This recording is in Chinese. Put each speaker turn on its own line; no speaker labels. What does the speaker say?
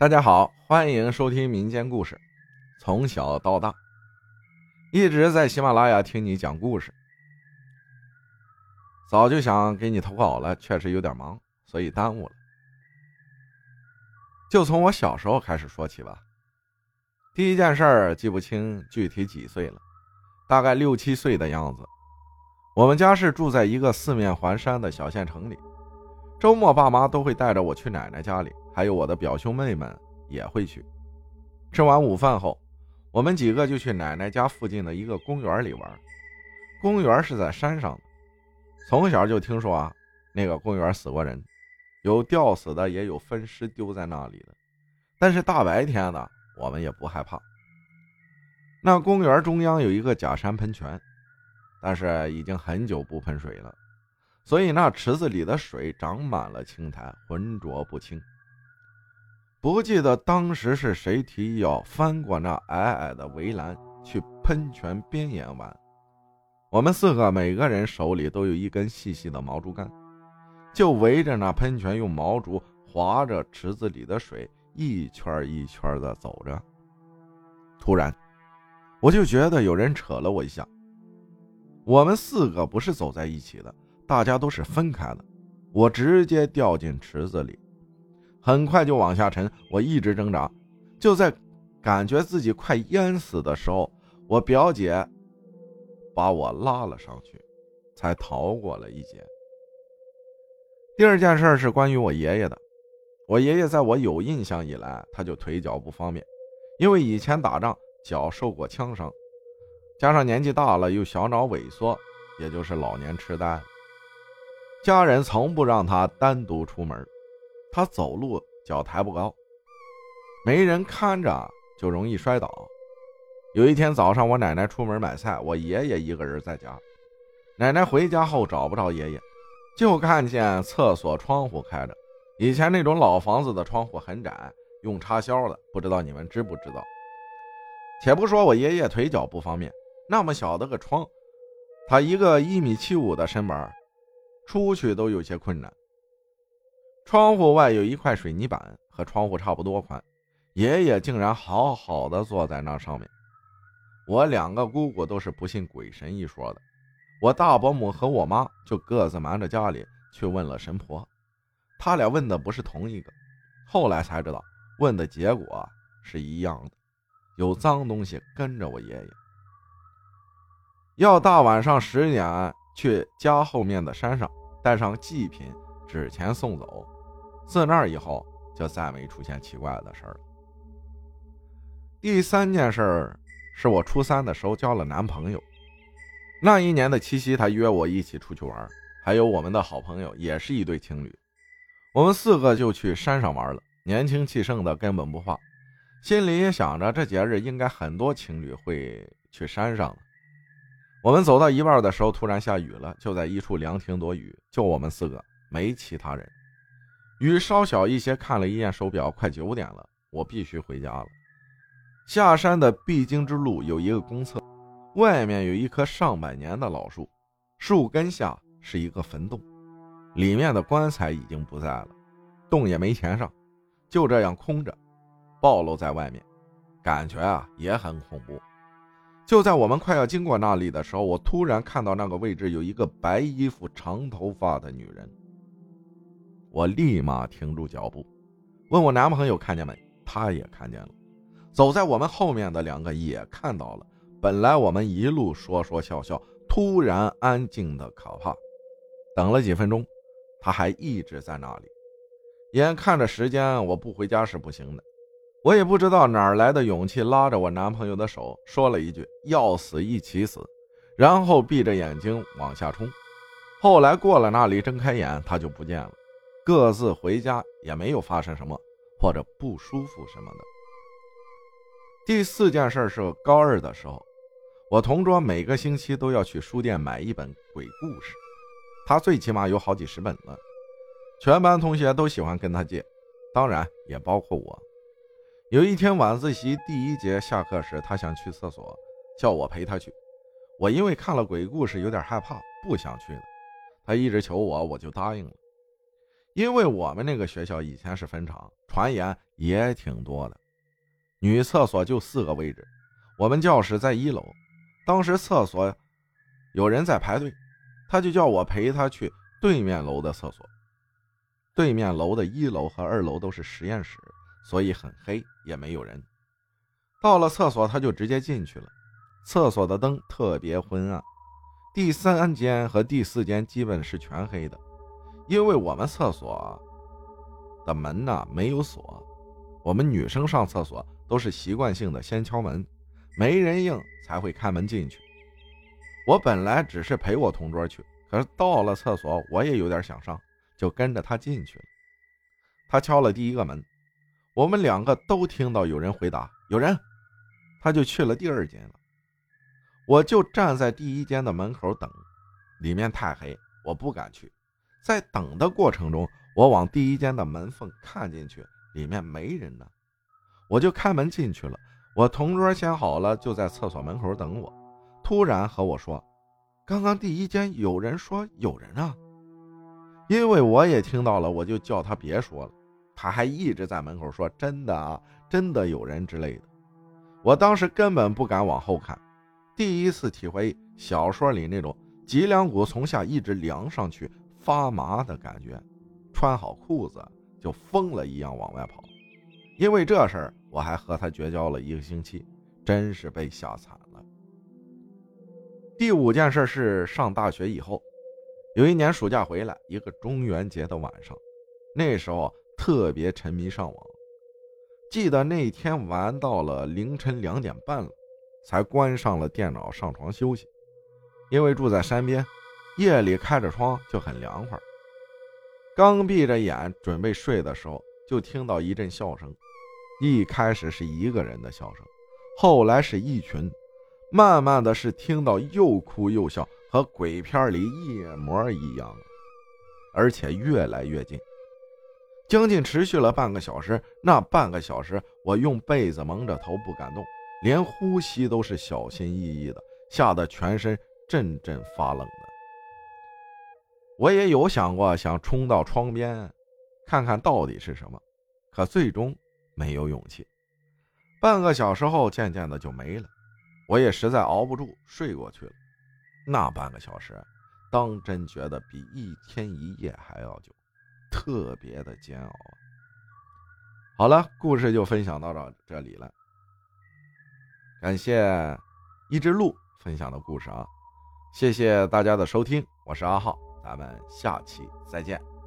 大家好，欢迎收听民间故事。从小到大，一直在喜马拉雅听你讲故事。早就想给你投稿了，确实有点忙，所以耽误了。就从我小时候开始说起吧。第一件事儿记不清具体几岁了，大概六七岁的样子。我们家是住在一个四面环山的小县城里，周末爸妈都会带着我去奶奶家里。还有我的表兄妹们也会去。吃完午饭后，我们几个就去奶奶家附近的一个公园里玩。公园是在山上的，从小就听说啊，那个公园死过人，有吊死的，也有分尸丢在那里的。但是大白天的，我们也不害怕。那公园中央有一个假山喷泉，但是已经很久不喷水了，所以那池子里的水长满了青苔，浑浊不清。不记得当时是谁提议要翻过那矮矮的围栏去喷泉边沿玩。我们四个每个人手里都有一根细细的毛竹竿，就围着那喷泉用毛竹划着池子里的水，一圈一圈的走着。突然，我就觉得有人扯了我一下。我们四个不是走在一起的，大家都是分开的。我直接掉进池子里。很快就往下沉，我一直挣扎，就在感觉自己快淹死的时候，我表姐把我拉了上去，才逃过了一劫。第二件事是关于我爷爷的。我爷爷在我有印象以来，他就腿脚不方便，因为以前打仗脚受过枪伤，加上年纪大了又小脑萎缩，也就是老年痴呆，家人从不让他单独出门。他走路脚抬不高，没人看着就容易摔倒。有一天早上，我奶奶出门买菜，我爷爷一个人在家。奶奶回家后找不着爷爷，就看见厕所窗户开着。以前那种老房子的窗户很窄，用插销的，不知道你们知不知道？且不说我爷爷腿脚不方便，那么小的个窗，他一个一米七五的身板，出去都有些困难。窗户外有一块水泥板，和窗户差不多宽。爷爷竟然好好的坐在那上面。我两个姑姑都是不信鬼神一说的，我大伯母和我妈就各自瞒着家里去问了神婆。他俩问的不是同一个，后来才知道问的结果是一样的，有脏东西跟着我爷爷。要大晚上十点去家后面的山上，带上祭品、纸钱送走。自那以后，就再没出现奇怪的事儿了。第三件事儿是我初三的时候交了男朋友。那一年的七夕，他约我一起出去玩，还有我们的好朋友，也是一对情侣。我们四个就去山上玩了，年轻气盛的根本不怕，心里也想着这节日应该很多情侣会去山上。我们走到一半的时候，突然下雨了，就在一处凉亭躲雨，就我们四个，没其他人。雨稍小一些，看了一眼手表，快九点了，我必须回家了。下山的必经之路有一个公厕，外面有一棵上百年的老树，树根下是一个坟洞，里面的棺材已经不在了，洞也没填上，就这样空着，暴露在外面，感觉啊也很恐怖。就在我们快要经过那里的时候，我突然看到那个位置有一个白衣服、长头发的女人。我立马停住脚步，问我男朋友看见没？他也看见了。走在我们后面的两个也看到了。本来我们一路说说笑笑，突然安静的可怕。等了几分钟，他还一直在那里。眼看着时间，我不回家是不行的。我也不知道哪来的勇气，拉着我男朋友的手，说了一句“要死一起死”，然后闭着眼睛往下冲。后来过了那里，睁开眼，他就不见了。各自回家，也没有发生什么或者不舒服什么的。第四件事是高二的时候，我同桌每个星期都要去书店买一本鬼故事，他最起码有好几十本了，全班同学都喜欢跟他借，当然也包括我。有一天晚自习第一节下课时，他想去厕所，叫我陪他去。我因为看了鬼故事有点害怕，不想去了。他一直求我，我就答应了。因为我们那个学校以前是坟场，传言也挺多的。女厕所就四个位置，我们教室在一楼。当时厕所有人在排队，他就叫我陪他去对面楼的厕所。对面楼的一楼和二楼都是实验室，所以很黑，也没有人。到了厕所，他就直接进去了。厕所的灯特别昏暗，第三间和第四间基本是全黑的，因为我们厕所的门呢没有锁，我们女生上厕所都是习惯性的先敲门，没人应才会开门进去。我本来只是陪我同桌去，可是到了厕所，我也有点想上。就跟着他进去了。他敲了第一个门，我们两个都听到有人回答“有人”，他就去了第二间了。我就站在第一间的门口等，里面太黑，我不敢去。在等的过程中，我往第一间的门缝看进去，里面没人呢，我就开门进去了。我同桌先好了，就在厕所门口等我。突然和我说：“刚刚第一间有人说有人啊。”因为我也听到了，我就叫他别说了。他还一直在门口说：“真的啊，真的有人之类的。”我当时根本不敢往后看，第一次体会小说里那种脊梁骨从下一直凉上去发麻的感觉。穿好裤子就疯了一样往外跑。因为这事儿，我还和他绝交了一个星期，真是被吓惨了。第五件事是上大学以后。有一年暑假回来，一个中元节的晚上，那时候特别沉迷上网。记得那天玩到了凌晨两点半了，才关上了电脑，上床休息。因为住在山边，夜里开着窗就很凉快。刚闭着眼准备睡的时候，就听到一阵笑声。一开始是一个人的笑声，后来是一群，慢慢的是听到又哭又笑。和鬼片里一模一样，而且越来越近，将近持续了半个小时。那半个小时，我用被子蒙着头不敢动，连呼吸都是小心翼翼的，吓得全身阵阵发冷的。我也有想过想冲到窗边，看看到底是什么，可最终没有勇气。半个小时后，渐渐的就没了，我也实在熬不住，睡过去了。那半个小时，当真觉得比一天一夜还要久，特别的煎熬。好了，故事就分享到这这里了。感谢一只鹿分享的故事啊，谢谢大家的收听，我是阿浩，咱们下期再见。